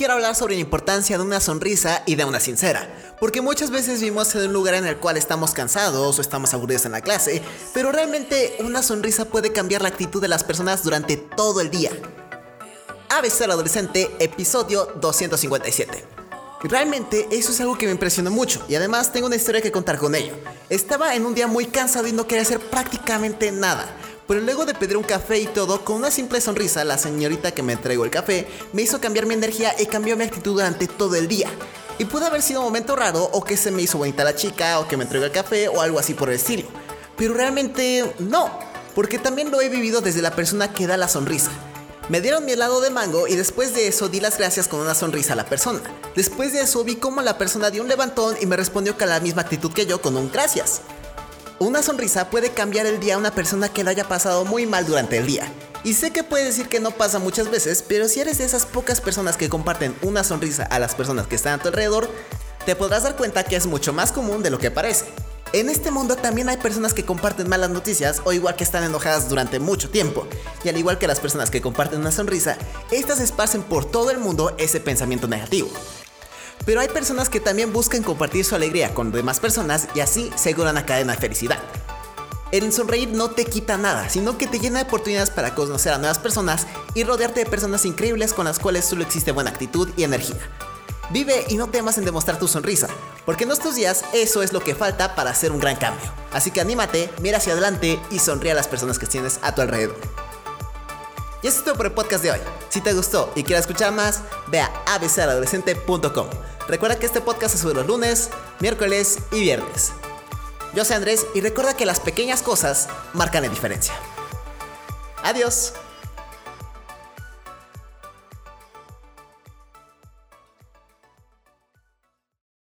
Quiero hablar sobre la importancia de una sonrisa y de una sincera, porque muchas veces vivimos en un lugar en el cual estamos cansados o estamos aburridos en la clase, pero realmente una sonrisa puede cambiar la actitud de las personas durante todo el día. ABC al adolescente, episodio 257. Realmente eso es algo que me impresionó mucho y además tengo una historia que contar con ello. Estaba en un día muy cansado y no quería hacer prácticamente nada pero luego de pedir un café y todo, con una simple sonrisa, la señorita que me entregó el café me hizo cambiar mi energía y cambió mi actitud durante todo el día. Y pudo haber sido un momento raro, o que se me hizo bonita la chica, o que me entregó el café, o algo así por el estilo. Pero realmente no, porque también lo he vivido desde la persona que da la sonrisa. Me dieron mi helado de mango y después de eso di las gracias con una sonrisa a la persona. Después de eso vi cómo la persona dio un levantón y me respondió con la misma actitud que yo con un gracias. Una sonrisa puede cambiar el día a una persona que lo haya pasado muy mal durante el día. Y sé que puedes decir que no pasa muchas veces, pero si eres de esas pocas personas que comparten una sonrisa a las personas que están a tu alrededor, te podrás dar cuenta que es mucho más común de lo que parece. En este mundo también hay personas que comparten malas noticias o igual que están enojadas durante mucho tiempo. Y al igual que las personas que comparten una sonrisa, estas esparcen por todo el mundo ese pensamiento negativo. Pero hay personas que también buscan compartir su alegría con demás personas y así se una cadena de felicidad. El sonreír no te quita nada, sino que te llena de oportunidades para conocer a nuevas personas y rodearte de personas increíbles con las cuales solo existe buena actitud y energía. Vive y no temas en demostrar tu sonrisa, porque en estos días eso es lo que falta para hacer un gran cambio. Así que anímate, mira hacia adelante y sonríe a las personas que tienes a tu alrededor. Y eso es todo por el podcast de hoy. Si te gustó y quieres escuchar más, ve a abcaladolescente.com. Recuerda que este podcast es sube los lunes, miércoles y viernes. Yo soy Andrés y recuerda que las pequeñas cosas marcan la diferencia. Adiós.